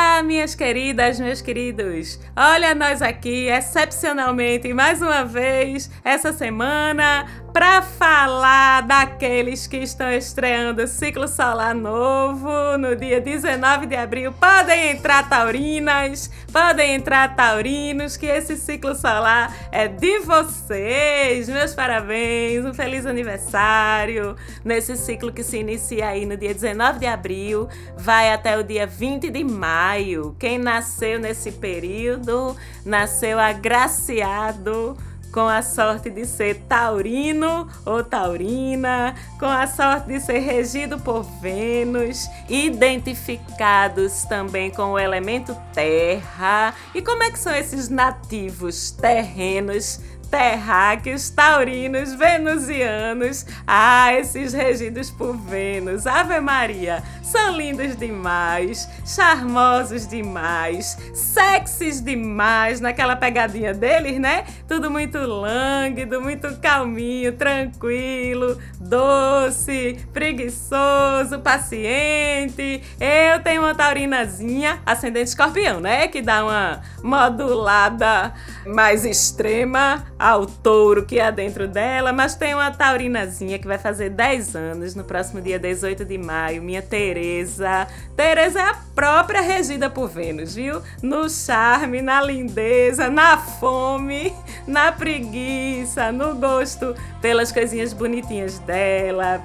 Olá, minhas queridas, meus queridos. Olha nós aqui, excepcionalmente, mais uma vez, essa semana, para falar daqueles que estão estreando o ciclo solar novo no dia 19 de abril. Podem entrar taurinas, podem entrar taurinos, que esse ciclo solar é de vocês. Meus parabéns, um feliz aniversário nesse ciclo que se inicia aí no dia 19 de abril, vai até o dia 20 de maio. Quem nasceu nesse período nasceu agraciado com a sorte de ser taurino ou taurina, com a sorte de ser regido por Vênus, identificados também com o elemento terra. E como é que são esses nativos terrenos terráqueos, taurinos, venusianos. Ah, esses regidos por Vênus. Ave Maria, são lindos demais, charmosos demais, sexys demais, naquela pegadinha deles, né? Tudo muito lânguido, muito calminho, tranquilo, doce, preguiçoso, paciente. Eu tenho uma taurinazinha, ascendente escorpião, né? Que dá uma modulada mais extrema ao touro que há dentro dela, mas tem uma taurinazinha que vai fazer 10 anos no próximo dia 18 de maio, minha Tereza. Tereza é a própria regida por Vênus, viu? No charme, na lindeza, na fome, na preguiça, no gosto pelas coisinhas bonitinhas dela,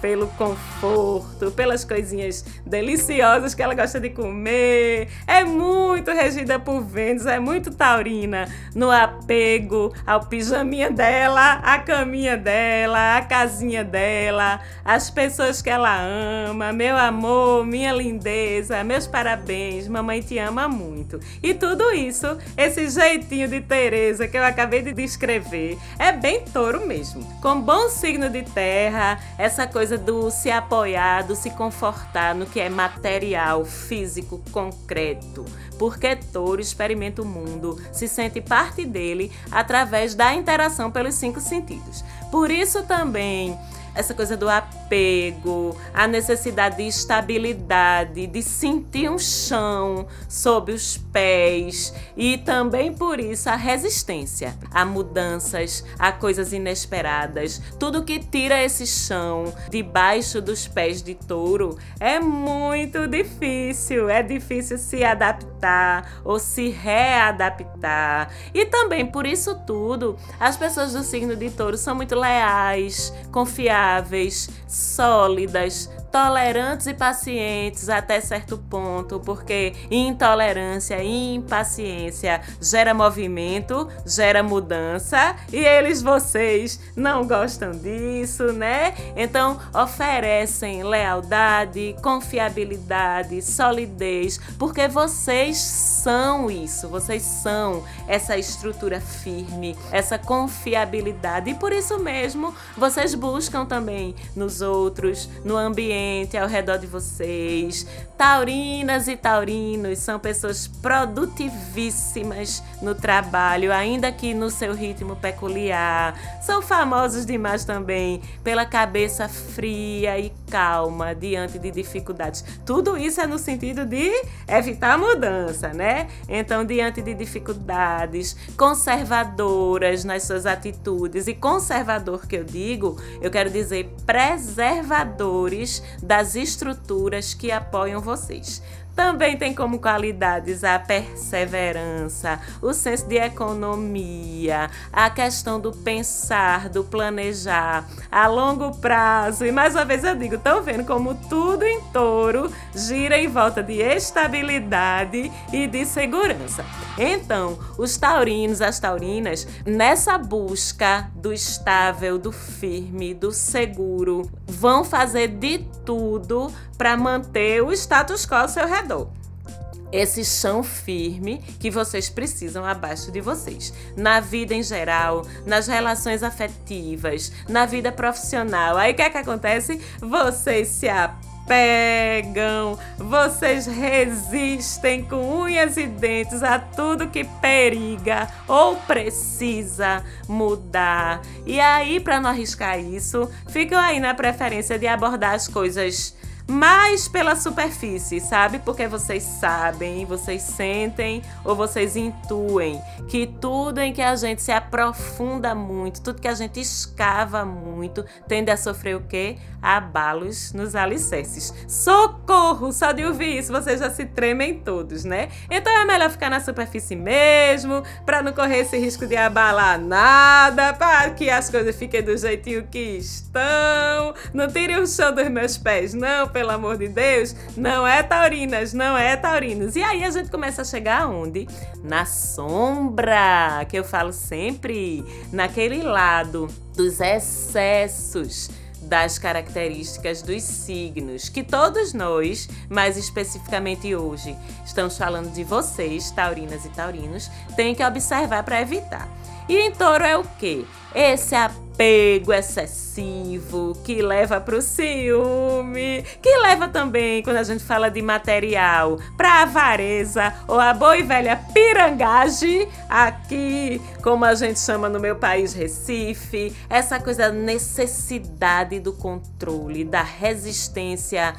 pelo conforto, pelas coisinhas deliciosas que ela gosta de comer. É muito regida por Vênus, é muito taurina no apego ao pijaminha dela, à caminha dela, à casinha dela, às pessoas que ela ama. Meu amor, minha lindeza, meus parabéns, mamãe te ama muito. E tudo isso, esse jeitinho de Teresa que eu acabei de descrever, é bem touro mesmo. Com bom signo de terra, essa coisa coisa do se apoiar, do se confortar no que é material, físico, concreto. Porque touro experimenta o mundo, se sente parte dele através da interação pelos cinco sentidos. Por isso também essa coisa do apego, a necessidade de estabilidade, de sentir um chão sob os pés e também por isso a resistência a mudanças, a coisas inesperadas. Tudo que tira esse chão debaixo dos pés de touro é muito difícil. É difícil se adaptar ou se readaptar. E também por isso tudo, as pessoas do signo de touro são muito leais, confiáveis saudáveis, sólidas, tolerantes e pacientes até certo ponto, porque intolerância e impaciência gera movimento, gera mudança e eles, vocês, não gostam disso, né? Então oferecem lealdade, confiabilidade, solidez, porque vocês são isso, vocês são essa estrutura firme, essa confiabilidade e por isso mesmo vocês buscam também nos outros, no ambiente ao redor de vocês. Taurinas e taurinos são pessoas produtivíssimas no trabalho, ainda que no seu ritmo peculiar. São famosos demais também pela cabeça fria e calma diante de dificuldades. Tudo isso é no sentido de evitar mudança, né? Então, diante de dificuldades, conservadoras nas suas atitudes, e conservador que eu digo, eu quero dizer preservadores das estruturas que apoiam vocês. Também tem como qualidades a perseverança, o senso de economia, a questão do pensar, do planejar a longo prazo. E mais uma vez eu digo, estão vendo como tudo em touro gira em volta de estabilidade e de segurança. Então, os taurinos, as taurinas, nessa busca do estável, do firme, do seguro, vão fazer de tudo para manter o status quo ao seu redor esse chão firme que vocês precisam abaixo de vocês. Na vida em geral, nas relações afetivas, na vida profissional. Aí o que é que acontece? Vocês se apegam, vocês resistem com unhas e dentes a tudo que periga ou precisa mudar. E aí, para não arriscar isso, ficam aí na preferência de abordar as coisas mais pela superfície, sabe? Porque vocês sabem, vocês sentem ou vocês intuem que tudo em que a gente se aprofunda muito, tudo que a gente escava muito, tende a sofrer o quê? Abalos nos alicerces. Socorro! Só de ouvir isso, vocês já se tremem todos, né? Então é melhor ficar na superfície mesmo, para não correr esse risco de abalar nada, para que as coisas fiquem do jeitinho que estão. Não tirem o chão dos meus pés, não, pelo amor de Deus. Não é taurinas, não é taurinos. E aí a gente começa a chegar aonde? Na sombra, que eu falo sempre, naquele lado dos excessos das características dos signos, que todos nós, mais especificamente hoje, estamos falando de vocês, taurinas e taurinos, tem que observar para evitar. E em touro é o quê? Esse apego excessivo que leva para o ciúme, que leva também, quando a gente fala de material, para avareza ou a boa e velha pirangagem, aqui, como a gente chama no meu país, Recife, essa coisa da necessidade do controle, da resistência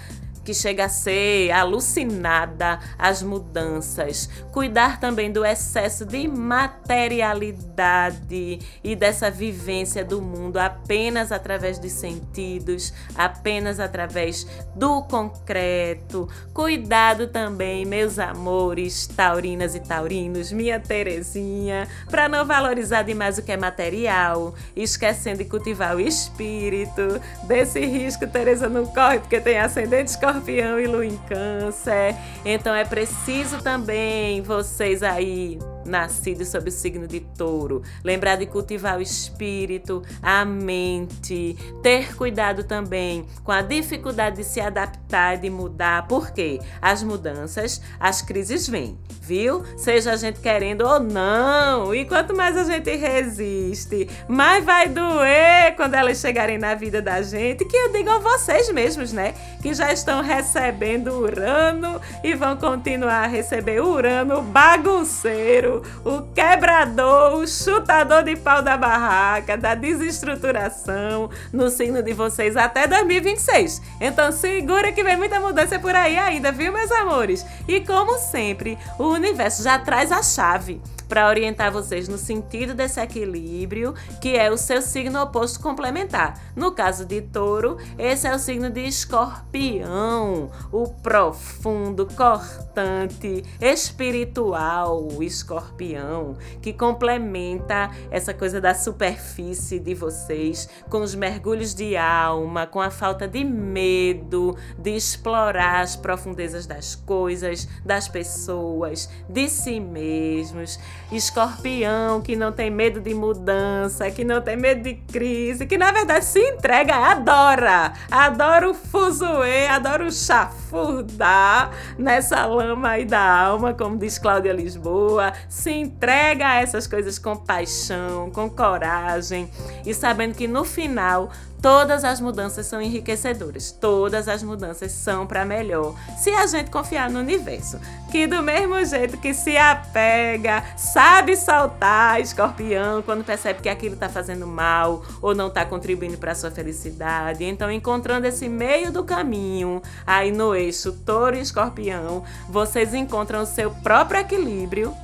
que chega a ser alucinada às mudanças, cuidar também do excesso de materialidade e dessa vivência do mundo apenas através dos sentidos, apenas através do concreto. Cuidado também, meus amores, taurinas e taurinos, minha Terezinha, para não valorizar demais o que é material, esquecendo de cultivar o espírito. Desse risco, Tereza não corre porque tem ascendente escorpião escorpião e lua em câncer. Então é preciso também vocês aí nascidos sob o signo de touro. Lembrar de cultivar o espírito, a mente, ter cuidado também com a dificuldade de se adaptar e de mudar, porque as mudanças, as crises vêm, viu? Seja a gente querendo ou não. E quanto mais a gente resiste, mais vai doer quando elas chegarem na vida da gente, que eu digo a vocês mesmos, né? Que já estão recebendo Urano e vão continuar a receber Urano bagunceiro o quebrador, o chutador de pau da barraca, da desestruturação no signo de vocês até 2026. Então segura que vem muita mudança por aí ainda, viu, meus amores? E como sempre, o universo já traz a chave para orientar vocês no sentido desse equilíbrio, que é o seu signo oposto complementar. No caso de Touro, esse é o signo de Escorpião, o profundo, cortante, espiritual Escorpião, que complementa essa coisa da superfície de vocês com os mergulhos de alma, com a falta de medo de explorar as profundezas das coisas, das pessoas, de si mesmos. Escorpião, que não tem medo de mudança, que não tem medo de crise, que na verdade se entrega, adora, adora o fuzuê, adora o chafurdar nessa lama aí da alma, como diz Cláudia Lisboa, se entrega a essas coisas com paixão, com coragem e sabendo que no final Todas as mudanças são enriquecedoras, todas as mudanças são para melhor, se a gente confiar no universo, que do mesmo jeito que se apega, sabe soltar escorpião quando percebe que aquilo está fazendo mal ou não está contribuindo para sua felicidade. Então, encontrando esse meio do caminho, aí no eixo touro e escorpião, vocês encontram o seu próprio equilíbrio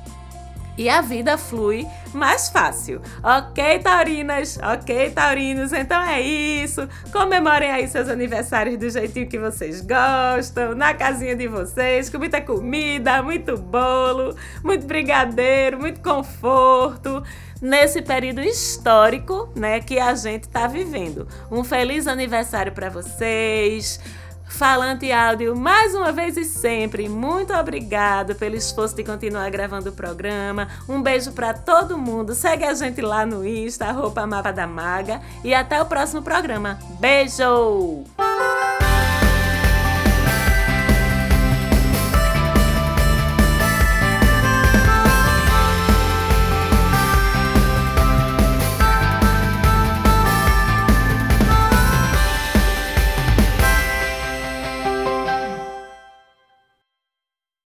e a vida flui mais fácil. Ok, taurinas? Ok, taurinos? Então é isso. Comemorem aí seus aniversários do jeitinho que vocês gostam, na casinha de vocês, com muita comida, muito bolo, muito brigadeiro, muito conforto nesse período histórico, né, que a gente está vivendo. Um feliz aniversário para vocês. Falante Áudio, mais uma vez e sempre, muito obrigado pelo esforço de continuar gravando o programa. Um beijo para todo mundo. Segue a gente lá no Insta, arroba Mapa da Maga. E até o próximo programa. Beijo!